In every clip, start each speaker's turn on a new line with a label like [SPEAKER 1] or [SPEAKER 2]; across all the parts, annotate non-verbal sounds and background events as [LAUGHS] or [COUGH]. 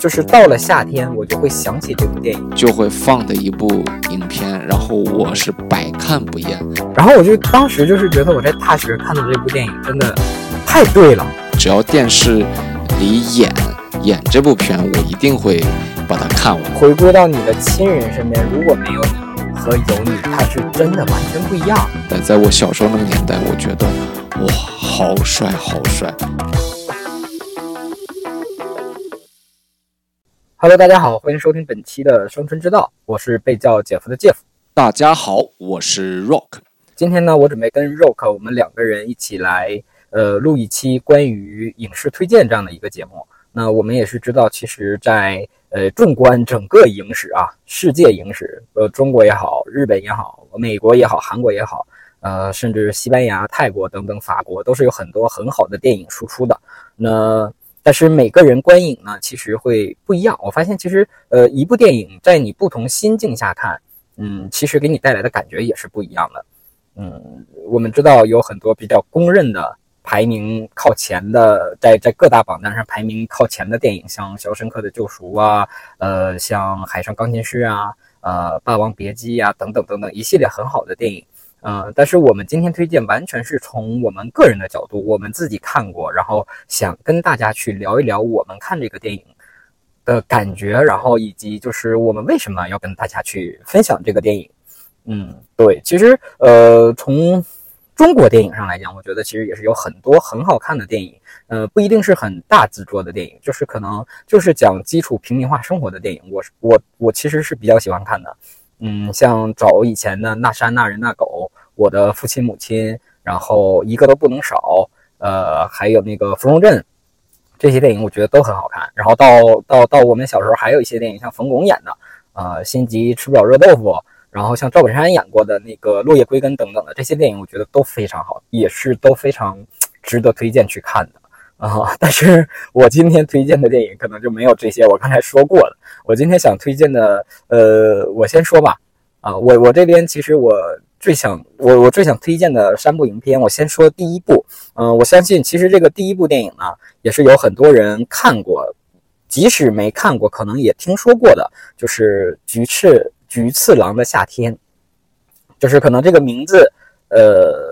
[SPEAKER 1] 就是到了夏天，我就会想起这部电影，
[SPEAKER 2] 就会放的一部影片，然后我是百看不厌。
[SPEAKER 1] 然后我就当时就是觉得我在大学看的这部电影真的太对了。
[SPEAKER 2] 只要电视里演演这部片，我一定会把它看完。
[SPEAKER 1] 回归到你的亲人身边，如果没有你和有你，它是真的完全不一样。
[SPEAKER 2] 在在我小时候那个年代，我觉得哇，好帅，好帅。
[SPEAKER 1] Hello，大家好，欢迎收听本期的生存之道，我是被叫姐夫的姐夫。
[SPEAKER 2] 大家好，我是 Rock。
[SPEAKER 1] 今天呢，我准备跟 Rock 我们两个人一起来，呃，录一期关于影视推荐这样的一个节目。那我们也是知道，其实，在呃，纵观整个影史啊，世界影史，呃，中国也好，日本也好，美国也好，韩国也好，呃，甚至西班牙、泰国等等，法国都是有很多很好的电影输出的。那但是每个人观影呢，其实会不一样。我发现，其实，呃，一部电影在你不同心境下看，嗯，其实给你带来的感觉也是不一样的。嗯，我们知道有很多比较公认的排名靠前的，在在各大榜单上排名靠前的电影，像《肖申克的救赎》啊，呃，像《海上钢琴师》啊，呃，《霸王别姬》啊，等等等等一系列很好的电影。嗯，但是我们今天推荐完全是从我们个人的角度，我们自己看过，然后想跟大家去聊一聊我们看这个电影的感觉，然后以及就是我们为什么要跟大家去分享这个电影。嗯，对，其实呃，从中国电影上来讲，我觉得其实也是有很多很好看的电影，呃，不一定是很大制作的电影，就是可能就是讲基础平民化生活的电影，我是我我其实是比较喜欢看的。嗯，像找以前的那山那人那狗，我的父亲母亲，然后一个都不能少，呃，还有那个芙蓉镇，这些电影我觉得都很好看。然后到到到我们小时候还有一些电影，像冯巩演的，呃，心急吃不了热豆腐，然后像赵本山演过的那个落叶归根等等的这些电影，我觉得都非常好，也是都非常值得推荐去看的。啊，[LAUGHS] 但是我今天推荐的电影可能就没有这些我刚才说过的。我今天想推荐的，呃，我先说吧。啊，我我这边其实我最想我我最想推荐的三部影片，我先说第一部。嗯，我相信其实这个第一部电影呢，也是有很多人看过，即使没看过，可能也听说过的，就是《菊次菊次郎的夏天》，就是可能这个名字，呃。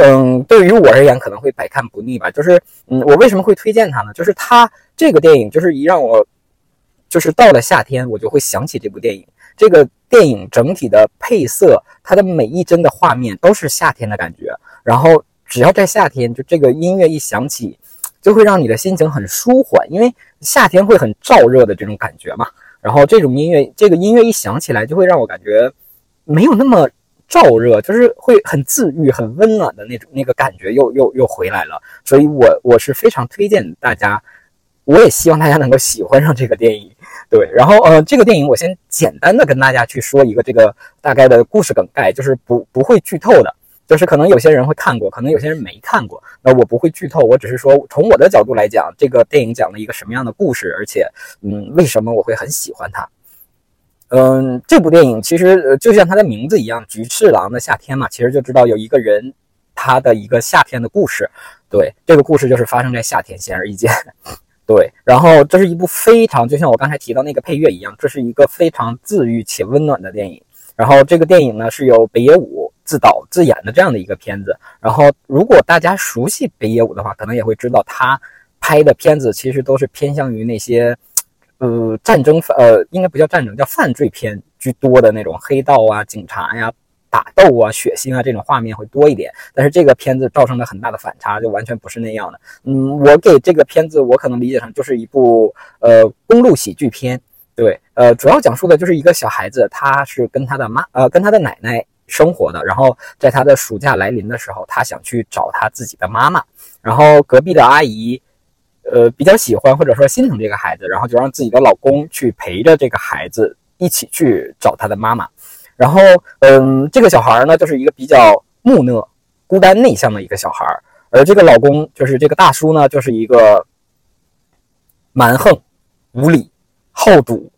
[SPEAKER 1] 嗯，对于我而言可能会百看不腻吧。就是，嗯，我为什么会推荐它呢？就是它这个电影，就是一让我，就是到了夏天，我就会想起这部电影。这个电影整体的配色，它的每一帧的画面都是夏天的感觉。然后只要在夏天，就这个音乐一响起，就会让你的心情很舒缓，因为夏天会很燥热的这种感觉嘛。然后这种音乐，这个音乐一响起来，就会让我感觉没有那么。燥热就是会很治愈、很温暖的那种那个感觉又又又回来了，所以我我是非常推荐大家，我也希望大家能够喜欢上这个电影。对，然后呃，这个电影我先简单的跟大家去说一个这个大概的故事梗概，就是不不会剧透的，就是可能有些人会看过，可能有些人没看过，那我不会剧透，我只是说从我的角度来讲，这个电影讲了一个什么样的故事，而且嗯，为什么我会很喜欢它。嗯，这部电影其实就像它的名字一样，《菊次郎的夏天》嘛，其实就知道有一个人他的一个夏天的故事。对，这个故事就是发生在夏天，显而易见。[LAUGHS] 对，然后这是一部非常，就像我刚才提到那个配乐一样，这是一个非常治愈且温暖的电影。然后这个电影呢是由北野武自导自演的这样的一个片子。然后如果大家熟悉北野武的话，可能也会知道他拍的片子其实都是偏向于那些。呃，战争呃，应该不叫战争，叫犯罪片居多的那种黑道啊、警察呀、打斗啊、血腥啊这种画面会多一点。但是这个片子造成了很大的反差，就完全不是那样的。嗯，我给这个片子，我可能理解成就是一部呃公路喜剧片。对，呃，主要讲述的就是一个小孩子，他是跟他的妈呃跟他的奶奶生活的，然后在他的暑假来临的时候，他想去找他自己的妈妈，然后隔壁的阿姨。呃比较喜欢或者说心疼这个孩子，然后就让自己的老公去陪着这个孩子一起去找他的妈妈。然后，嗯，这个小孩呢，就是一个比较木讷、孤单、内向的一个小孩而这个老公就是这个大叔呢，就是一个蛮横、无理、好赌、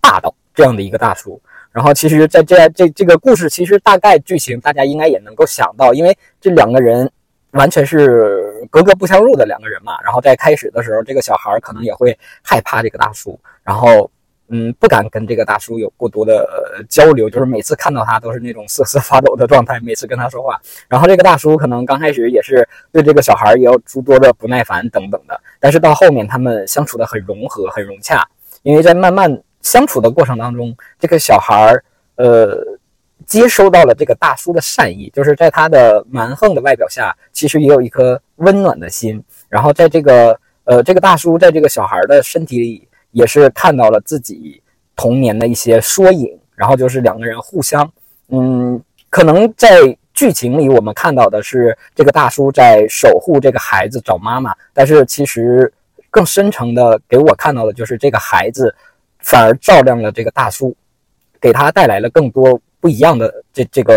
[SPEAKER 1] 霸道这样的一个大叔。然后，其实，在这这这个故事，其实大概剧情大家应该也能够想到，因为这两个人完全是格格不相入的两个人嘛。然后在开始的时候，这个小孩可能也会害怕这个大叔，然后。嗯，不敢跟这个大叔有过多的交流，就是每次看到他都是那种瑟瑟发抖的状态。每次跟他说话，然后这个大叔可能刚开始也是对这个小孩也有诸多的不耐烦等等的，但是到后面他们相处的很融合、很融洽，因为在慢慢相处的过程当中，这个小孩呃接收到了这个大叔的善意，就是在他的蛮横的外表下，其实也有一颗温暖的心。然后在这个呃这个大叔在这个小孩的身体里。也是看到了自己童年的一些缩影，然后就是两个人互相，嗯，可能在剧情里我们看到的是这个大叔在守护这个孩子找妈妈，但是其实更深层的给我看到的就是这个孩子反而照亮了这个大叔，给他带来了更多不一样的这这个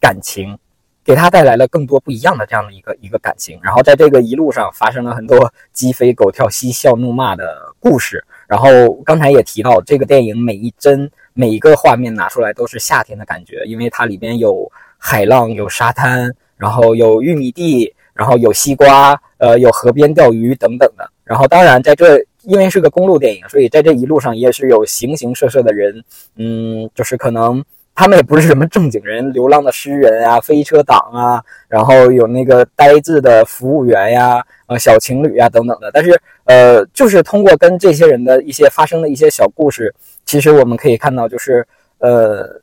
[SPEAKER 1] 感情。给他带来了更多不一样的这样的一个一个感情，然后在这个一路上发生了很多鸡飞狗跳、嬉笑怒骂的故事。然后刚才也提到，这个电影每一帧、每一个画面拿出来都是夏天的感觉，因为它里边有海浪、有沙滩，然后有玉米地，然后有西瓜，呃，有河边钓鱼等等的。然后当然在这，因为是个公路电影，所以在这一路上也是有形形色色的人，嗯，就是可能。他们也不是什么正经人，流浪的诗人啊，飞车党啊，然后有那个呆滞的服务员呀，呃，小情侣呀等等的。但是，呃，就是通过跟这些人的一些发生的一些小故事，其实我们可以看到，就是呃，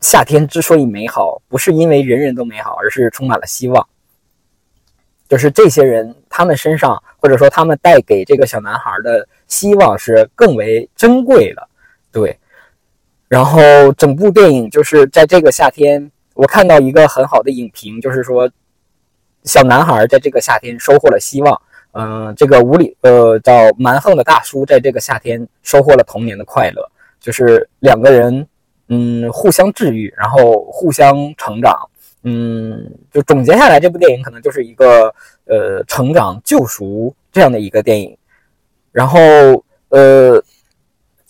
[SPEAKER 1] 夏天之所以美好，不是因为人人都美好，而是充满了希望。就是这些人，他们身上或者说他们带给这个小男孩的希望是更为珍贵的，对。然后整部电影就是在这个夏天，我看到一个很好的影评，就是说，小男孩在这个夏天收获了希望。嗯，这个无理呃叫蛮横的大叔在这个夏天收获了童年的快乐，就是两个人嗯互相治愈，然后互相成长。嗯，就总结下来，这部电影可能就是一个呃成长救赎这样的一个电影。然后呃。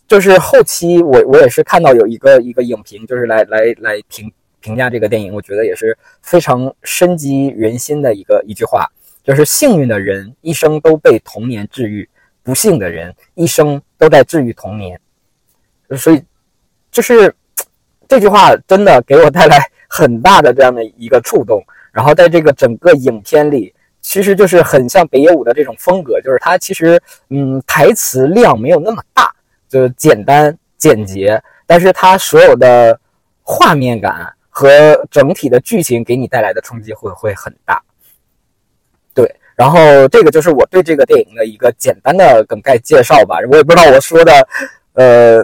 [SPEAKER 1] 就是后期我我也是看到有一个一个影评，就是来来来评评价这个电影，我觉得也是非常深击人心的一个一句话，就是幸运的人一生都被童年治愈，不幸的人一生都在治愈童年。所以，就是这句话真的给我带来很大的这样的一个触动。然后在这个整个影片里，其实就是很像北野武的这种风格，就是他其实嗯台词量没有那么大。就是简单简洁，但是它所有的画面感和整体的剧情给你带来的冲击会会很大。对，然后这个就是我对这个电影的一个简单的梗概介绍吧。我也不知道我说的，呃，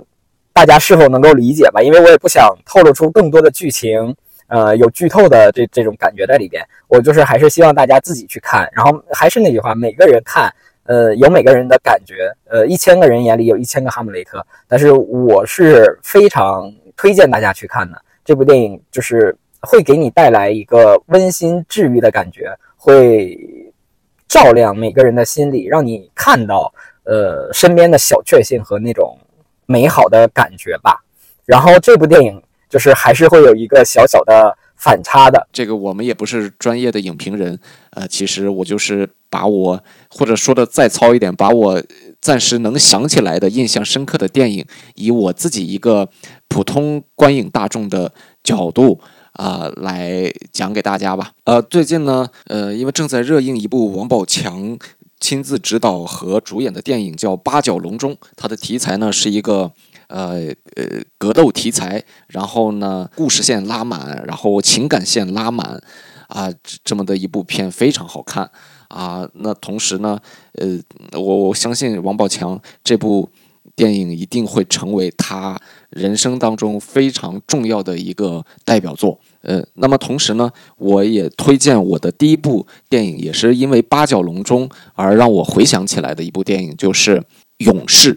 [SPEAKER 1] 大家是否能够理解吧？因为我也不想透露出更多的剧情，呃，有剧透的这这种感觉在里边。我就是还是希望大家自己去看。然后还是那句话，每个人看。呃，有每个人的感觉，呃，一千个人眼里有一千个哈姆雷特，但是我是非常推荐大家去看的。这部电影就是会给你带来一个温馨治愈的感觉，会照亮每个人的心里，让你看到呃身边的小确幸和那种美好的感觉吧。然后这部电影就是还是会有一个小小的反差的。
[SPEAKER 2] 这个我们也不是专业的影评人，呃，其实我就是。把我或者说的再糙一点，把我暂时能想起来的印象深刻的电影，以我自己一个普通观影大众的角度啊来讲给大家吧。呃，最近呢，呃，因为正在热映一部王宝强亲自执导和主演的电影，叫《八角笼中》，它的题材呢是一个呃呃格斗题材，然后呢故事线拉满，然后情感线拉满啊，这么的一部片非常好看。啊，那同时呢，呃，我我相信王宝强这部电影一定会成为他人生当中非常重要的一个代表作。呃，那么同时呢，我也推荐我的第一部电影，也是因为八角笼中而让我回想起来的一部电影，就是《勇士》。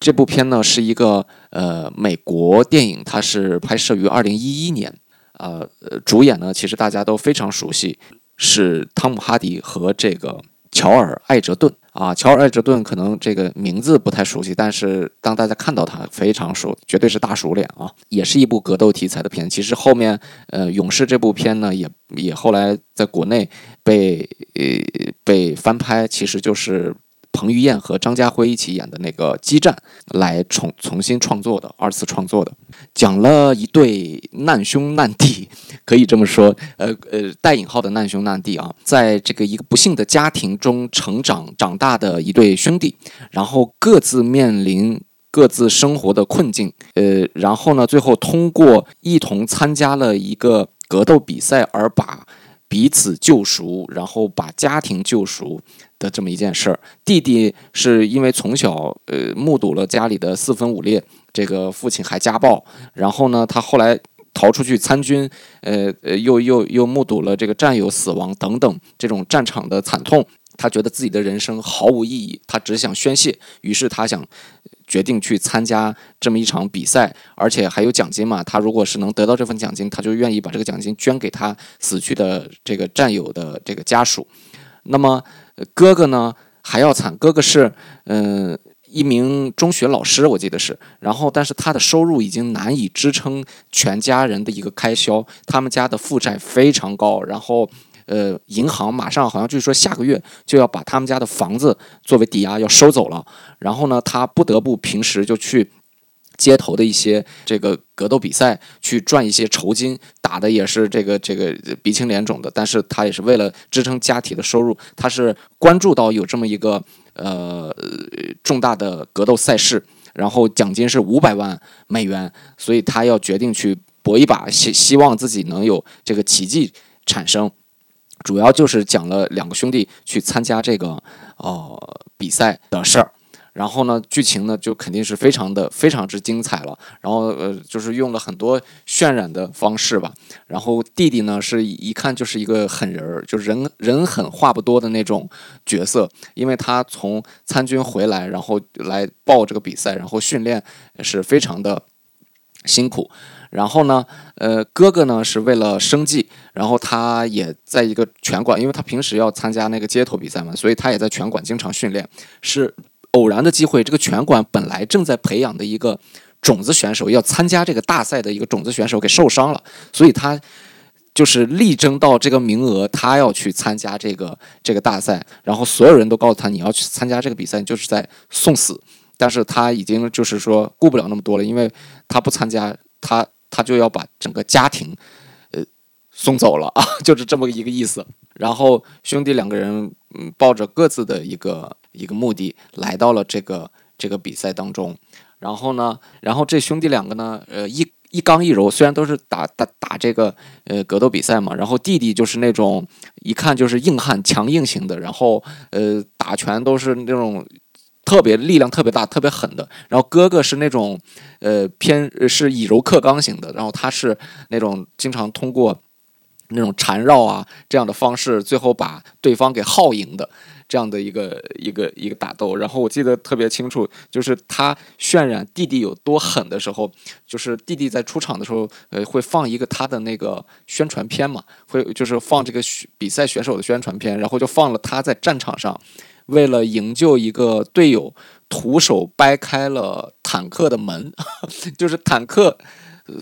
[SPEAKER 2] 这部片呢是一个呃美国电影，它是拍摄于二零一一年。呃，主演呢其实大家都非常熟悉，是汤姆哈迪和这个乔尔艾哲顿。啊，乔尔·艾哲顿可能这个名字不太熟悉，但是当大家看到他，非常熟，绝对是大熟脸啊！也是一部格斗题材的片。其实后面，呃，《勇士》这部片呢，也也后来在国内被呃被翻拍，其实就是。彭于晏和张家辉一起演的那个《激战》来重重新创作的，二次创作的，讲了一对难兄难弟，可以这么说，呃呃，带引号的难兄难弟啊，在这个一个不幸的家庭中成长长大的一对兄弟，然后各自面临各自生活的困境，呃，然后呢，最后通过一同参加了一个格斗比赛而把。彼此救赎，然后把家庭救赎的这么一件事儿。弟弟是因为从小呃目睹了家里的四分五裂，这个父亲还家暴，然后呢，他后来逃出去参军，呃呃，又又又目睹了这个战友死亡等等这种战场的惨痛，他觉得自己的人生毫无意义，他只想宣泄，于是他想。决定去参加这么一场比赛，而且还有奖金嘛？他如果是能得到这份奖金，他就愿意把这个奖金捐给他死去的这个战友的这个家属。那么哥哥呢还要惨，哥哥是嗯一名中学老师，我记得是。然后，但是他的收入已经难以支撑全家人的一个开销，他们家的负债非常高，然后。呃，银行马上好像据说下个月就要把他们家的房子作为抵押要收走了，然后呢，他不得不平时就去街头的一些这个格斗比赛去赚一些酬金，打的也是这个这个鼻青脸肿的，但是他也是为了支撑家庭的收入，他是关注到有这么一个呃重大的格斗赛事，然后奖金是五百万美元，所以他要决定去搏一把，希希望自己能有这个奇迹产生。主要就是讲了两个兄弟去参加这个呃比赛的事儿，然后呢，剧情呢就肯定是非常的非常之精彩了。然后呃，就是用了很多渲染的方式吧。然后弟弟呢是一看就是一个狠人儿，就人人狠话不多的那种角色，因为他从参军回来，然后来报这个比赛，然后训练是非常的辛苦。然后呢，呃，哥哥呢是为了生计，然后他也在一个拳馆，因为他平时要参加那个街头比赛嘛，所以他也在拳馆经常训练。是偶然的机会，这个拳馆本来正在培养的一个种子选手要参加这个大赛的一个种子选手给受伤了，所以他就是力争到这个名额，他要去参加这个这个大赛。然后所有人都告诉他，你要去参加这个比赛，就是在送死。但是他已经就是说顾不了那么多了，因为他不参加，他。他就要把整个家庭，送走了 [LAUGHS] 啊，就是这么一个意思。然后兄弟两个人，嗯，抱着各自的一个一个目的，来到了这个这个比赛当中。然后呢，然后这兄弟两个呢，呃，一一刚一柔，虽然都是打打打这个呃格斗比赛嘛。然后弟弟就是那种一看就是硬汉、强硬型的，然后呃打拳都是那种。特别力量特别大、特别狠的，然后哥哥是那种，呃，偏是以柔克刚型的，然后他是那种经常通过那种缠绕啊这样的方式，最后把对方给耗赢的这样的一个一个一个打斗。然后我记得特别清楚，就是他渲染弟弟有多狠的时候，就是弟弟在出场的时候，呃，会放一个他的那个宣传片嘛，会就是放这个比赛选手的宣传片，然后就放了他在战场上。为了营救一个队友，徒手掰开了坦克的门，[LAUGHS] 就是坦克，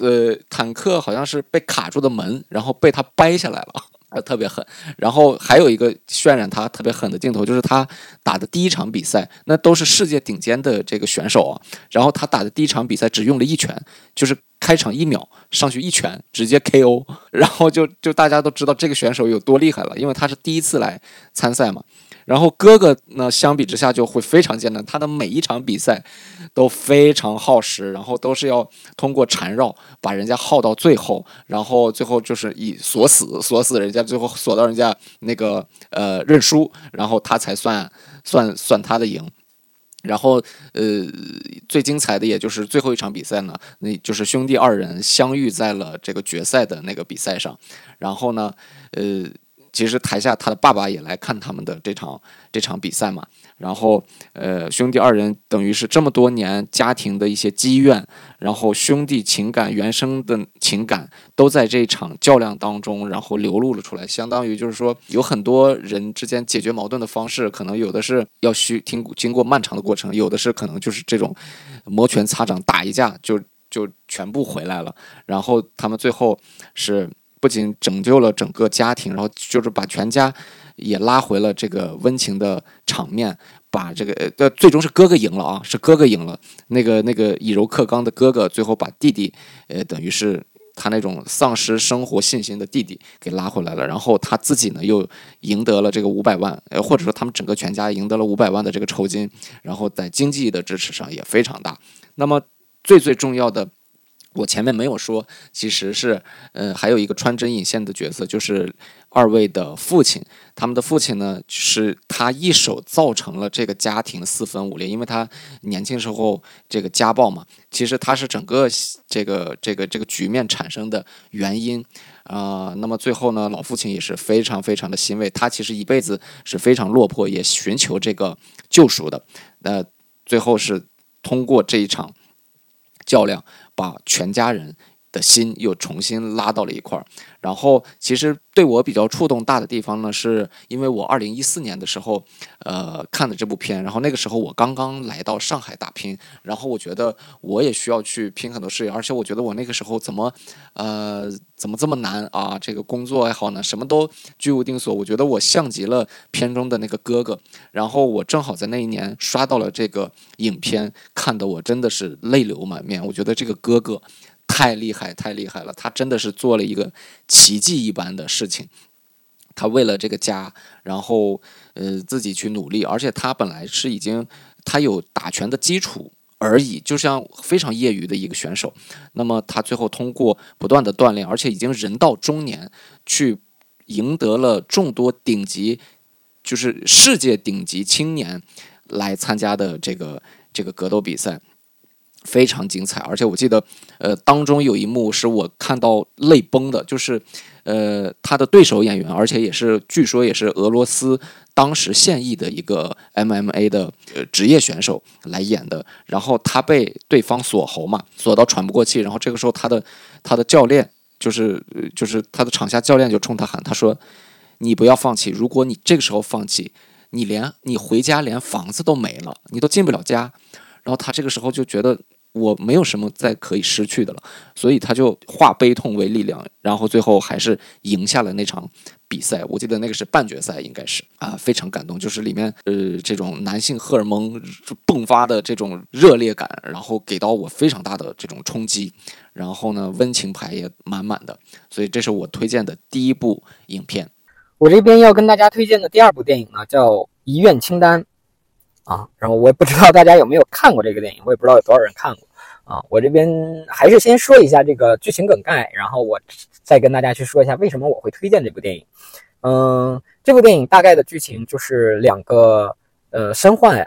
[SPEAKER 2] 呃，坦克好像是被卡住的门，然后被他掰下来了，特别狠。然后还有一个渲染他特别狠的镜头，就是他打的第一场比赛，那都是世界顶尖的这个选手啊。然后他打的第一场比赛只用了一拳，就是开场一秒上去一拳直接 KO，[LAUGHS] 然后就就大家都知道这个选手有多厉害了，因为他是第一次来参赛嘛。然后哥哥呢，相比之下就会非常艰难，他的每一场比赛都非常耗时，然后都是要通过缠绕把人家耗到最后，然后最后就是以锁死，锁死人家，最后锁到人家那个呃认输，然后他才算算算他的赢。然后，呃，最精彩的也就是最后一场比赛呢，那就是兄弟二人相遇在了这个决赛的那个比赛上。然后呢，呃，其实台下他的爸爸也来看他们的这场这场比赛嘛。然后，呃，兄弟二人等于是这么多年家庭的一些积怨，然后兄弟情感原生的情感都在这场较量当中，然后流露了出来。相当于就是说，有很多人之间解决矛盾的方式，可能有的是要需经经过漫长的过程，有的是可能就是这种摩拳擦掌打一架就就全部回来了。然后他们最后是不仅拯救了整个家庭，然后就是把全家。也拉回了这个温情的场面，把这个呃，最终是哥哥赢了啊，是哥哥赢了。那个那个以柔克刚的哥哥，最后把弟弟，呃，等于是他那种丧失生活信心的弟弟给拉回来了。然后他自己呢，又赢得了这个五百万，呃，或者说他们整个全家赢得了五百万的这个酬金。然后在经济的支持上也非常大。那么最最重要的。我前面没有说，其实是，呃，还有一个穿针引线的角色，就是二位的父亲。他们的父亲呢，是他一手造成了这个家庭四分五裂，因为他年轻时候这个家暴嘛。其实他是整个这个这个这个局面产生的原因啊。那么最后呢，老父亲也是非常非常的欣慰，他其实一辈子是非常落魄，也寻求这个救赎的。那最后是通过这一场较量。把全家人的心又重新拉到了一块儿，然后其实对我比较触动大的地方呢，是因为我二零一四年的时候，呃看的这部片，然后那个时候我刚刚来到上海打拼，然后我觉得我也需要去拼很多事业，而且我觉得我那个时候怎么，呃怎么这么难啊？这个工作也好呢，什么都居无定所，我觉得我像极了片中的那个哥哥，然后我正好在那一年刷到了这个影片，看得我真的是泪流满面，我觉得这个哥哥。太厉害，太厉害了！他真的是做了一个奇迹一般的事情。他为了这个家，然后呃自己去努力，而且他本来是已经他有打拳的基础而已，就像非常业余的一个选手。那么他最后通过不断的锻炼，而且已经人到中年，去赢得了众多顶级，就是世界顶级青年来参加的这个这个格斗比赛。非常精彩，而且我记得，呃，当中有一幕是我看到泪崩的，就是，呃，他的对手演员，而且也是据说也是俄罗斯当时现役的一个 MMA 的呃职业选手来演的，然后他被对方锁喉嘛，锁到喘不过气，然后这个时候他的他的教练就是就是他的场下教练就冲他喊，他说：“你不要放弃，如果你这个时候放弃，你连你回家连房子都没了，你都进不了家。”然后他这个时候就觉得。我没有什么再可以失去的了，所以他就化悲痛为力量，然后最后还是赢下了那场比赛。我记得那个是半决赛，应该是啊，非常感动，就是里面呃这种男性荷尔蒙迸发的这种热烈感，然后给到我非常大的这种冲击。然后呢，温情牌也满满的，所以这是我推荐的第一部影片。
[SPEAKER 1] 我这边要跟大家推荐的第二部电影呢，叫《遗愿清单》。啊，然后我也不知道大家有没有看过这个电影，我也不知道有多少人看过啊。我这边还是先说一下这个剧情梗概，然后我再跟大家去说一下为什么我会推荐这部电影。嗯，这部电影大概的剧情就是两个呃身患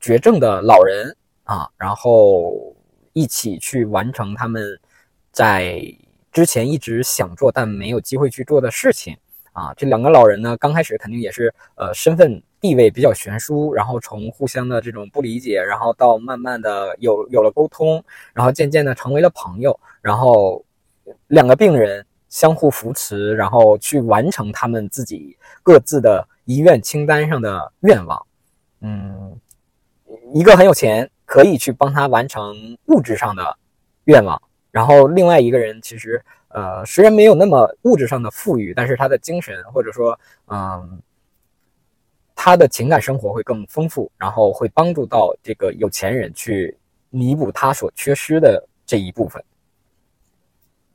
[SPEAKER 1] 绝症的老人啊，然后一起去完成他们在之前一直想做但没有机会去做的事情啊。这两个老人呢，刚开始肯定也是呃身份。地位比较悬殊，然后从互相的这种不理解，然后到慢慢的有有了沟通，然后渐渐的成为了朋友，然后两个病人相互扶持，然后去完成他们自己各自的遗愿清单上的愿望。嗯，一个很有钱，可以去帮他完成物质上的愿望，然后另外一个人其实呃虽然没有那么物质上的富裕，但是他的精神或者说嗯。他的情感生活会更丰富，然后会帮助到这个有钱人去弥补他所缺失的这一部分。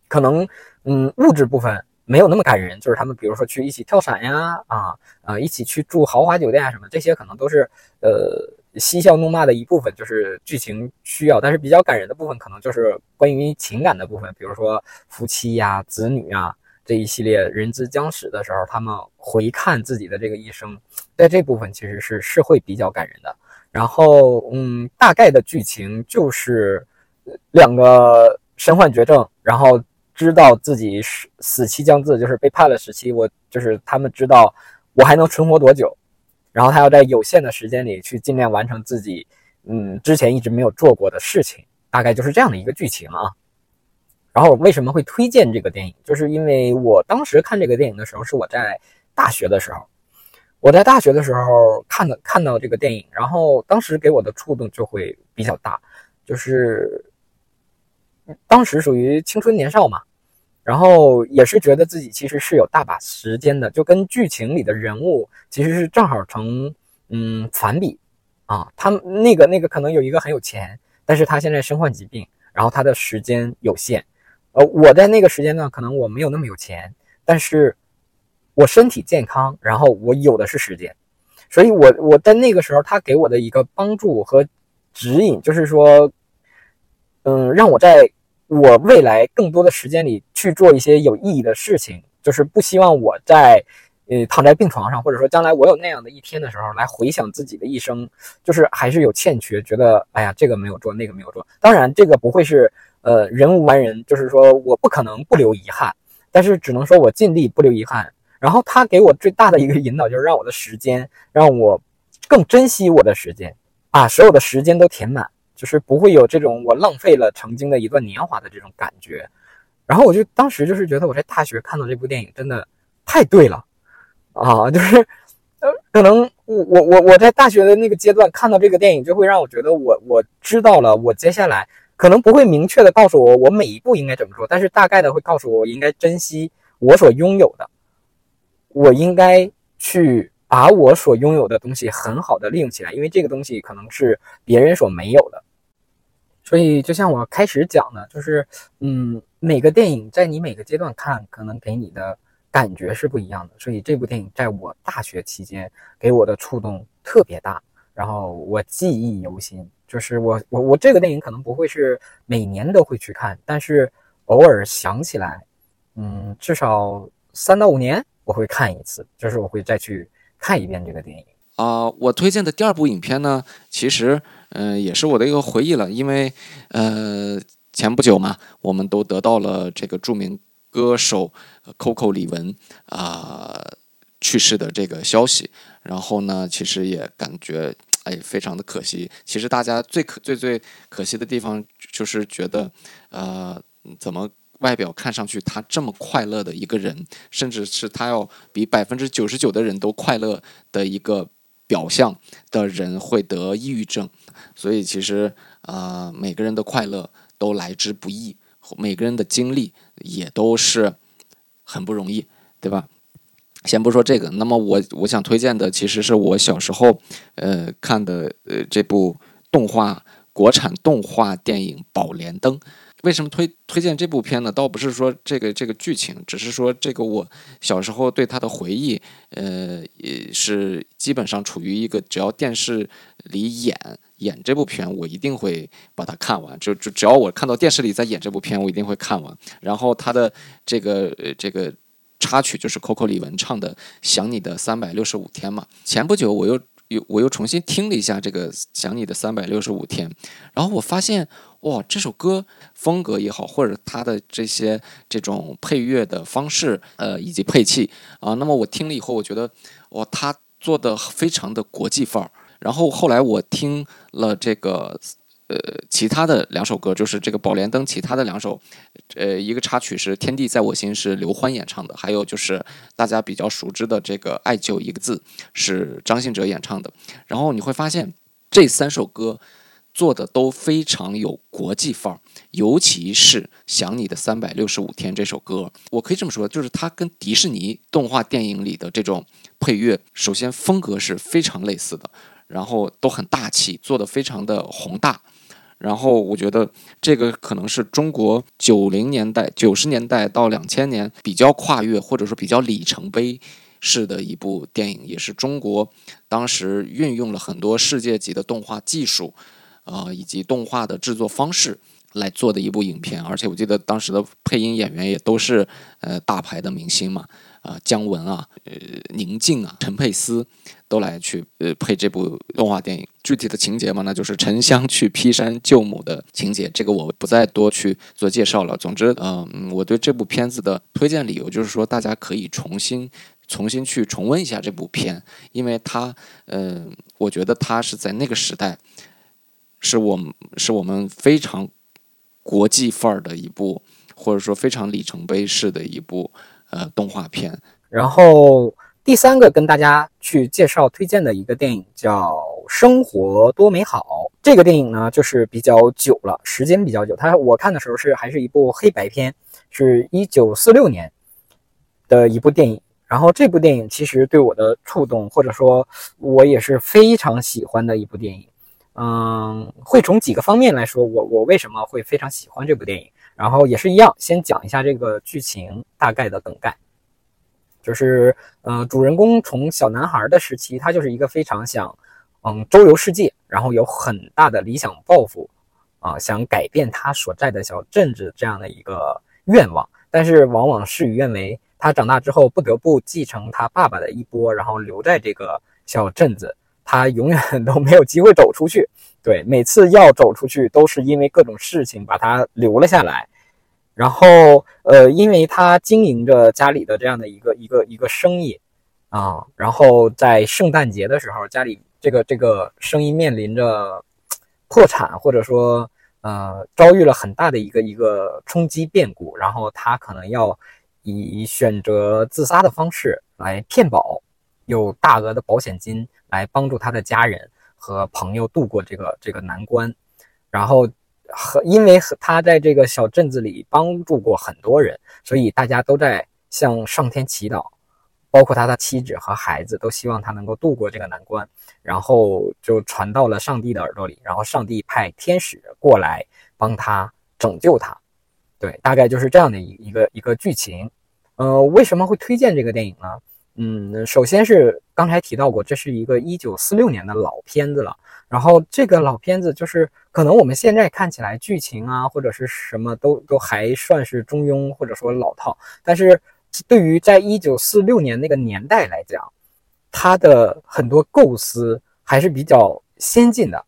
[SPEAKER 1] 可能，嗯，物质部分没有那么感人，就是他们比如说去一起跳伞呀，啊啊，一起去住豪华酒店啊什么，这些可能都是呃嬉笑怒骂的一部分，就是剧情需要。但是比较感人的部分，可能就是关于情感的部分，比如说夫妻呀、子女啊。这一系列人之将死的时候，他们回看自己的这个一生，在这部分其实是是会比较感人的。然后嗯，大概的剧情就是两个身患绝症，然后知道自己死死期将至，就是被判了死期。我就是他们知道我还能存活多久，然后他要在有限的时间里去尽量完成自己嗯之前一直没有做过的事情，大概就是这样的一个剧情啊。然后为什么会推荐这个电影？就是因为我当时看这个电影的时候是我在大学的时候，我在大学的时候看的看到这个电影，然后当时给我的触动就会比较大，就是当时属于青春年少嘛，然后也是觉得自己其实是有大把时间的，就跟剧情里的人物其实是正好成嗯反比啊，他那个那个可能有一个很有钱，但是他现在身患疾病，然后他的时间有限。呃，我在那个时间段可能我没有那么有钱，但是我身体健康，然后我有的是时间，所以我我在那个时候他给我的一个帮助和指引，就是说，嗯，让我在我未来更多的时间里去做一些有意义的事情，就是不希望我在呃躺在病床上，或者说将来我有那样的一天的时候来回想自己的一生，就是还是有欠缺，觉得哎呀这个没有做，那个没有做，当然这个不会是。呃，人无完人，就是说我不可能不留遗憾，但是只能说我尽力不留遗憾。然后他给我最大的一个引导，就是让我的时间，让我更珍惜我的时间，把所有的时间都填满，就是不会有这种我浪费了曾经的一段年华的这种感觉。然后我就当时就是觉得我在大学看到这部电影真的太对了啊，就是呃，可能我我我我在大学的那个阶段看到这个电影，就会让我觉得我我知道了我接下来。可能不会明确的告诉我我每一步应该怎么做，但是大概的会告诉我我应该珍惜我所拥有的，我应该去把我所拥有的东西很好的利用起来，因为这个东西可能是别人所没有的。所以就像我开始讲的，就是嗯，每个电影在你每个阶段看，可能给你的感觉是不一样的。所以这部电影在我大学期间给我的触动特别大，然后我记忆犹新。就是我我我这个电影可能不会是每年都会去看，但是偶尔想起来，嗯，至少三到五年我会看一次，就是我会再去看一遍这个电影
[SPEAKER 2] 啊。我推荐的第二部影片呢，其实嗯也是我的一个回忆了，因为呃前不久嘛，我们都得到了这个著名歌手 Coco 李玟啊去世的这个消息，然后呢，其实也感觉。哎，非常的可惜。其实大家最可最最可惜的地方，就是觉得，呃，怎么外表看上去他这么快乐的一个人，甚至是他要比百分之九十九的人都快乐的一个表象的人，会得抑郁症。所以其实，呃，每个人的快乐都来之不易，每个人的经历也都是很不容易，对吧？先不说这个，那么我我想推荐的其实是我小时候，呃看的呃这部动画国产动画电影《宝莲灯》。为什么推推荐这部片呢？倒不是说这个这个剧情，只是说这个我小时候对他的回忆，呃也是基本上处于一个只要电视里演演这部片，我一定会把它看完。就就只要我看到电视里在演这部片，我一定会看完。然后他的这个呃这个。插曲就是 Coco 李玟唱的《想你的三百六十五天》嘛。前不久我又又我又重新听了一下这个《想你的三百六十五天》，然后我发现哇，这首歌风格也好，或者它的这些这种配乐的方式，呃，以及配器啊，那么我听了以后，我觉得哇，他做的非常的国际范儿。然后后来我听了这个。呃，其他的两首歌就是这个《宝莲灯》，其他的两首，呃，一个插曲是《天地在我心》，是刘欢演唱的，还有就是大家比较熟知的这个《爱就一个字》，是张信哲演唱的。然后你会发现这三首歌做的都非常有国际范儿，尤其是《想你的三百六十五天》这首歌，我可以这么说，就是它跟迪士尼动画电影里的这种配乐，首先风格是非常类似的，然后都很大气，做的非常的宏大。然后我觉得这个可能是中国九零年代、九十年代到两千年比较跨越或者说比较里程碑式的一部电影，也是中国当时运用了很多世界级的动画技术，呃，以及动画的制作方式来做的一部影片。而且我记得当时的配音演员也都是呃大牌的明星嘛，啊，姜文啊，呃，宁静啊，陈佩斯都来去呃配这部动画电影。具体的情节嘛，那就是沉香去劈山救母的情节，这个我不再多去做介绍了。总之，嗯，我对这部片子的推荐理由就是说，大家可以重新、[LAUGHS] 重新去重温一下这部片，因为它，嗯，我觉得它是在那个时代，是我们是我们非常国际范儿的一部，或者说非常里程碑式的一部呃动画片。
[SPEAKER 1] 然后。第三个跟大家去介绍推荐的一个电影叫《生活多美好》。这个电影呢，就是比较久了，时间比较久。它我看的时候是还是一部黑白片，是一九四六年的一部电影。然后这部电影其实对我的触动，或者说我也是非常喜欢的一部电影。嗯，会从几个方面来说，我我为什么会非常喜欢这部电影。然后也是一样，先讲一下这个剧情大概的梗概。就是，呃，主人公从小男孩的时期，他就是一个非常想，嗯，周游世界，然后有很大的理想抱负，啊，想改变他所在的小镇子这样的一个愿望。但是往往事与愿违，他长大之后不得不继承他爸爸的衣钵，然后留在这个小镇子，他永远 [LAUGHS] 都没有机会走出去。对，每次要走出去，都是因为各种事情把他留了下来。然后，呃，因为他经营着家里的这样的一个一个一个生意，啊，然后在圣诞节的时候，家里这个这个生意面临着破产，或者说，呃，遭遇了很大的一个一个冲击变故，然后他可能要以选择自杀的方式来骗保，有大额的保险金来帮助他的家人和朋友度过这个这个难关，然后。和因为和他在这个小镇子里帮助过很多人，所以大家都在向上天祈祷，包括他的妻子和孩子都希望他能够度过这个难关。然后就传到了上帝的耳朵里，然后上帝派天使过来帮他拯救他。对，大概就是这样的一一个一个剧情。呃，为什么会推荐这个电影呢？嗯，首先是刚才提到过，这是一个一九四六年的老片子了。然后这个老片子就是可能我们现在看起来剧情啊或者是什么都都还算是中庸或者说老套，但是对于在一九四六年那个年代来讲，它的很多构思还是比较先进的。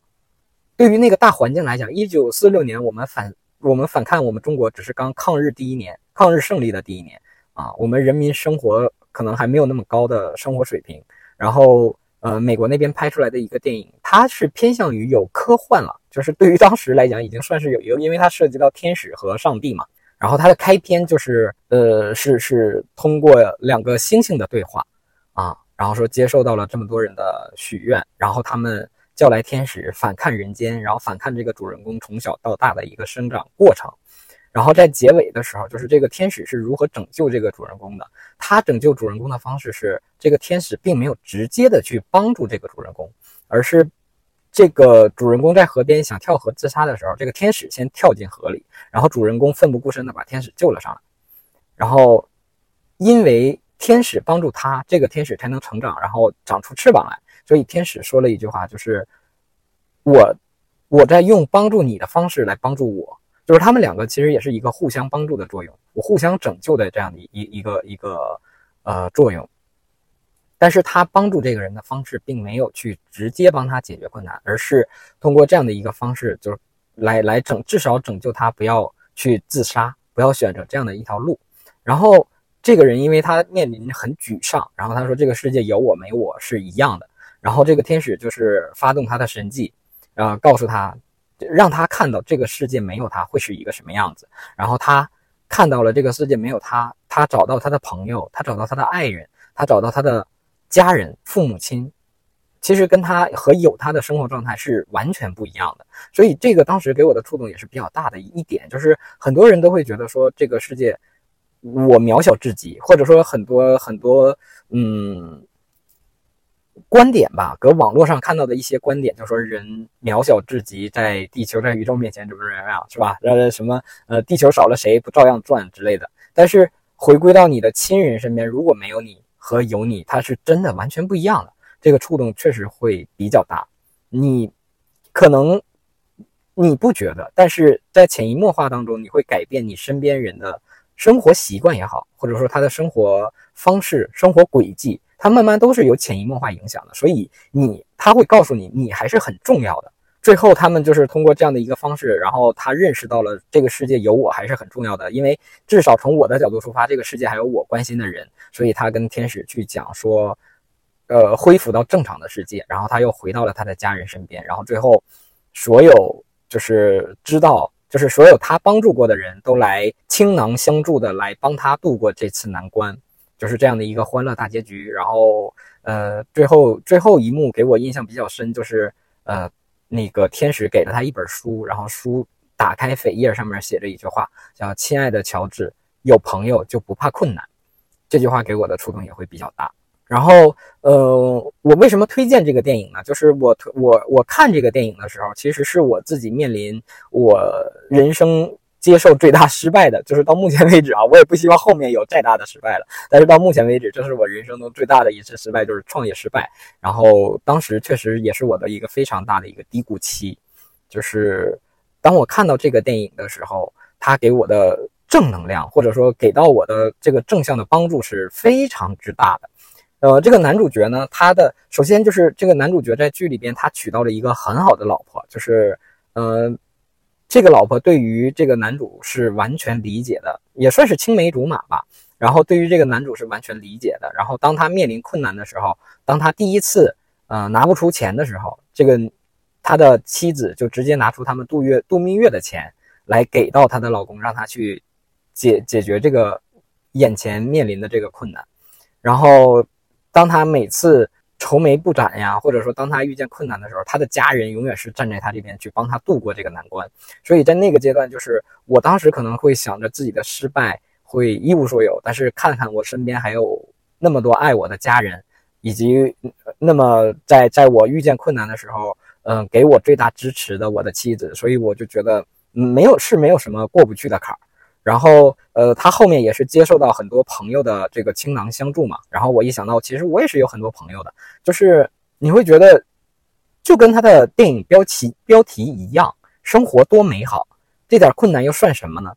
[SPEAKER 1] 对于那个大环境来讲，一九四六年我们反我们反看我们中国只是刚抗日第一年，抗日胜利的第一年啊，我们人民生活可能还没有那么高的生活水平，然后。呃，美国那边拍出来的一个电影，它是偏向于有科幻了，就是对于当时来讲，已经算是有一个，因为它涉及到天使和上帝嘛。然后它的开篇就是，呃，是是通过两个星星的对话啊，然后说接受到了这么多人的许愿，然后他们叫来天使反抗人间，然后反抗这个主人公从小到大的一个生长过程。然后在结尾的时候，就是这个天使是如何拯救这个主人公的。他拯救主人公的方式是，这个天使并没有直接的去帮助这个主人公，而是这个主人公在河边想跳河自杀的时候，这个天使先跳进河里，然后主人公奋不顾身的把天使救了上来。然后因为天使帮助他，这个天使才能成长，然后长出翅膀来。所以天使说了一句话，就是我我在用帮助你的方式来帮助我。就是他们两个其实也是一个互相帮助的作用，我互相拯救的这样的一一个一个呃作用。但是他帮助这个人的方式，并没有去直接帮他解决困难，而是通过这样的一个方式，就是来来拯至少拯救他不要去自杀，不要选择这样的一条路。然后这个人因为他面临很沮丧，然后他说这个世界有我没我是一样的。然后这个天使就是发动他的神迹，啊，告诉他。让他看到这个世界没有他会是一个什么样子，然后他看到了这个世界没有他，他找到他的朋友，他找到他的爱人，他找到他的家人、父母亲，其实跟他和有他的生活状态是完全不一样的。所以这个当时给我的触动也是比较大的一点，就是很多人都会觉得说这个世界我渺小至极，或者说很多很多嗯。观点吧，搁网络上看到的一些观点，就说人渺小至极，在地球在宇宙面前怎么怎么样，是吧？呃，什么呃，地球少了谁不照样转之类的。但是回归到你的亲人身边，如果没有你和有你，它是真的完全不一样的。这个触动确实会比较大。你可能你不觉得，但是在潜移默化当中，你会改变你身边人的生活习惯也好，或者说他的生活方式、生活轨迹。它慢慢都是有潜移默化影响的，所以你他会告诉你，你还是很重要的。最后，他们就是通过这样的一个方式，然后他认识到了这个世界有我还是很重要的，因为至少从我的角度出发，这个世界还有我关心的人，所以他跟天使去讲说，呃，恢复到正常的世界，然后他又回到了他的家人身边，然后最后，所有就是知道，就是所有他帮助过的人都来倾囊相助的来帮他度过这次难关，就是这样的一个欢乐大结局。然后，呃，最后最后一幕给我印象比较深，就是呃。那个天使给了他一本书，然后书打开扉页，上面写着一句话，叫“亲爱的乔治，有朋友就不怕困难”。这句话给我的触动也会比较大。然后，呃，我为什么推荐这个电影呢？就是我我我看这个电影的时候，其实是我自己面临我人生。接受最大失败的就是到目前为止啊，我也不希望后面有再大的失败了。但是到目前为止，这是我人生中最大的一次失败，就是创业失败。然后当时确实也是我的一个非常大的一个低谷期。就是当我看到这个电影的时候，它给我的正能量，或者说给到我的这个正向的帮助是非常之大的。呃，这个男主角呢，他的首先就是这个男主角在剧里边他娶到了一个很好的老婆，就是嗯。这个老婆对于这个男主是完全理解的，也算是青梅竹马吧。然后对于这个男主是完全理解的。然后当他面临困难的时候，当他第一次呃拿不出钱的时候，这个他的妻子就直接拿出他们度月度蜜月的钱来给到他的老公，让他去解解决这个眼前面临的这个困难。然后当他每次。愁眉不展呀，或者说当他遇见困难的时候，他的家人永远是站在他这边去帮他度过这个难关。所以在那个阶段，就是我当时可能会想着自己的失败会一无所有，但是看看我身边还有那么多爱我的家人，以及那么在在我遇见困难的时候，嗯，给我最大支持的我的妻子，所以我就觉得没有是没有什么过不去的坎儿。然后，呃，他后面也是接受到很多朋友的这个倾囊相助嘛。然后我一想到，其实我也是有很多朋友的，就是你会觉得，就跟他的电影标题标题一样，生活多美好，这点困难又算什么呢？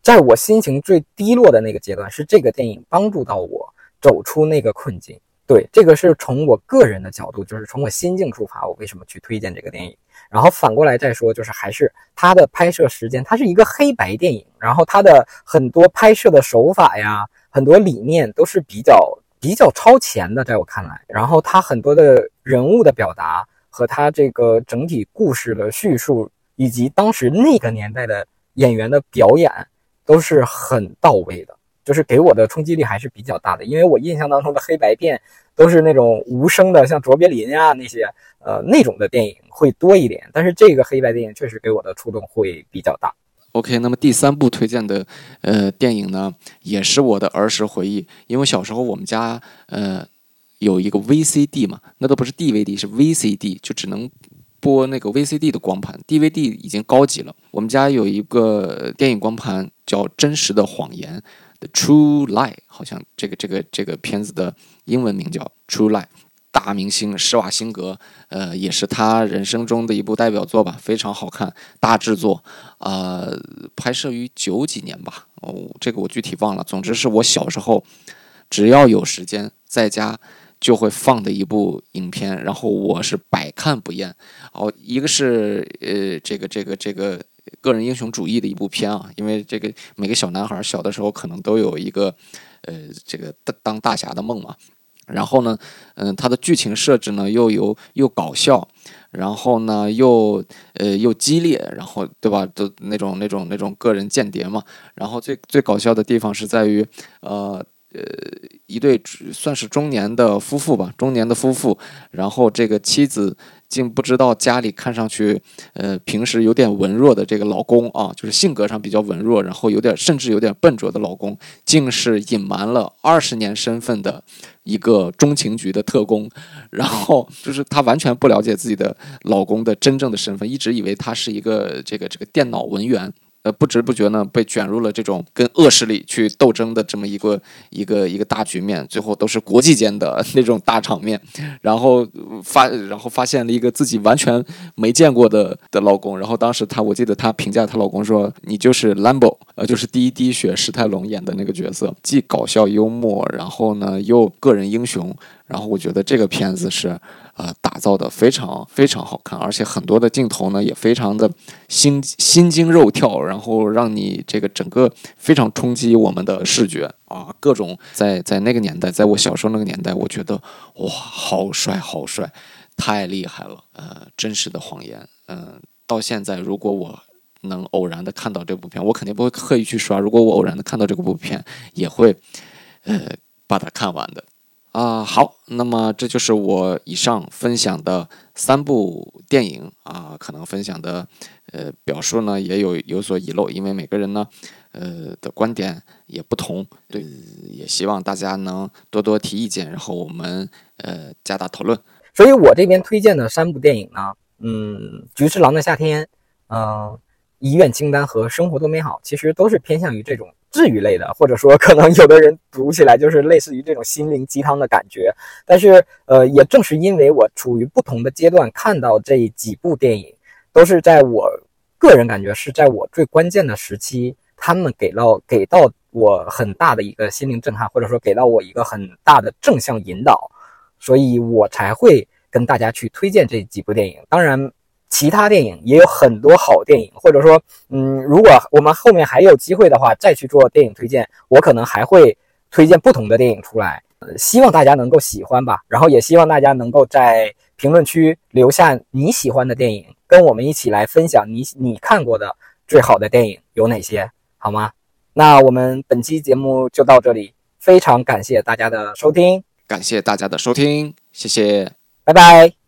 [SPEAKER 1] 在我心情最低落的那个阶段，是这个电影帮助到我走出那个困境。对，这个是从我个人的角度，就是从我心境出发，我为什么去推荐这个电影。然后反过来再说，就是还是它的拍摄时间，它是一个黑白电影，然后它的很多拍摄的手法呀，很多理念都是比较比较超前的，在我看来。然后它很多的人物的表达和它这个整体故事的叙述，以及当时那个年代的演员的表演，都是很到位的。就是给我的冲击力还是比较大的，因为我印象当中的黑白片都是那种无声的，像卓别林呀那些，呃那种的电影会多一点。但是这个黑白电影确实给我的触动会比较大。
[SPEAKER 2] OK，那么第三部推荐的呃电影呢，也是我的儿时回忆，因为小时候我们家呃有一个 VCD 嘛，那都不是 DVD，是 VCD，就只能播那个 VCD 的光盘，DVD 已经高级了。我们家有一个电影光盘叫《真实的谎言》。The True Lie，好像这个这个这个片子的英文名叫 True Lie，大明星施瓦辛格，呃，也是他人生中的一部代表作吧，非常好看，大制作，呃，拍摄于九几年吧，哦，这个我具体忘了。总之是我小时候只要有时间在家就会放的一部影片，然后我是百看不厌。哦，一个是呃，这个这个这个。个人英雄主义的一部片啊，因为这个每个小男孩小的时候可能都有一个，呃，这个当大侠的梦嘛。然后呢，嗯，它的剧情设置呢又有又搞笑，然后呢又呃又激烈，然后对吧？都那种那种那种个人间谍嘛。然后最最搞笑的地方是在于，呃呃，一对算是中年的夫妇吧，中年的夫妇，然后这个妻子。竟不知道家里看上去，呃，平时有点文弱的这个老公啊，就是性格上比较文弱，然后有点甚至有点笨拙的老公，竟是隐瞒了二十年身份的一个中情局的特工，然后就是她完全不了解自己的老公的真正的身份，一直以为他是一个这个这个电脑文员。呃，不知不觉呢，被卷入了这种跟恶势力去斗争的这么一个一个一个大局面，最后都是国际间的 [LAUGHS] 那种大场面，然后发然后发现了一个自己完全没见过的的老公，然后当时她我记得她评价她老公说：“你就是 Lambo，呃，就是第一滴血史泰龙演的那个角色，既搞笑幽默，然后呢又个人英雄，然后我觉得这个片子是呃打造的非常非常好看，而且很多的镜头呢也非常的心心惊肉跳，然后让你这个整个非常冲击我们的视觉啊，各种在在那个年代，在我小时候那个年代，我觉得哇，好帅好帅，太厉害了，呃，真实的谎言，嗯，到现在如果我。能偶然的看到这部片，我肯定不会刻意去刷。如果我偶然的看到这部片，也会，呃，把它看完的。啊，好，那么这就是我以上分享的三部电影啊，可能分享的呃表述呢也有有所遗漏，因为每个人呢，呃的观点也不同。对，也希望大家能多多提意见，然后我们呃加大讨论。
[SPEAKER 1] 所以我这边推荐的三部电影呢，嗯，《菊次郎的夏天》，嗯。遗愿清单和生活多美好，其实都是偏向于这种治愈类的，或者说可能有的人读起来就是类似于这种心灵鸡汤的感觉。但是，呃，也正是因为我处于不同的阶段，看到这几部电影，都是在我个人感觉是在我最关键的时期，他们给到给到我很大的一个心灵震撼，或者说给到我一个很大的正向引导，所以我才会跟大家去推荐这几部电影。当然。其他电影也有很多好电影，或者说，嗯，如果我们后面还有机会的话，再去做电影推荐，我可能还会推荐不同的电影出来，呃，希望大家能够喜欢吧。然后也希望大家能够在评论区留下你喜欢的电影，跟我们一起来分享你你看过的最好的电影有哪些，好吗？那我们本期节目就到这里，非常感谢大家的收听，
[SPEAKER 2] 感谢大家的收听，谢谢，
[SPEAKER 1] 拜拜。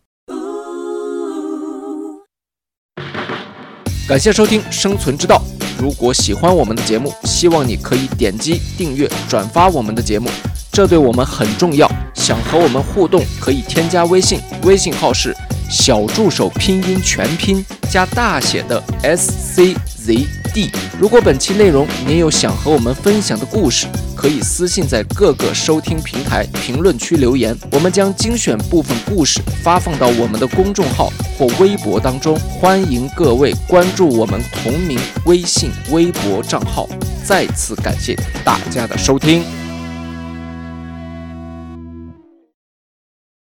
[SPEAKER 2] 感谢收听《生存之道》。如果喜欢我们的节目，希望你可以点击订阅、转发我们的节目，这对我们很重要。想和我们互动，可以添加微信，微信号是小助手拼音全拼加大写的 S C Z D。如果本期内容你有想和我们分享的故事，可以私信在各个收听平台评论区留言，我们将精选部分故事发放到我们的公众号或微博当中，欢迎各位关注我们同名微信、微博账号。再次感谢大家的收听。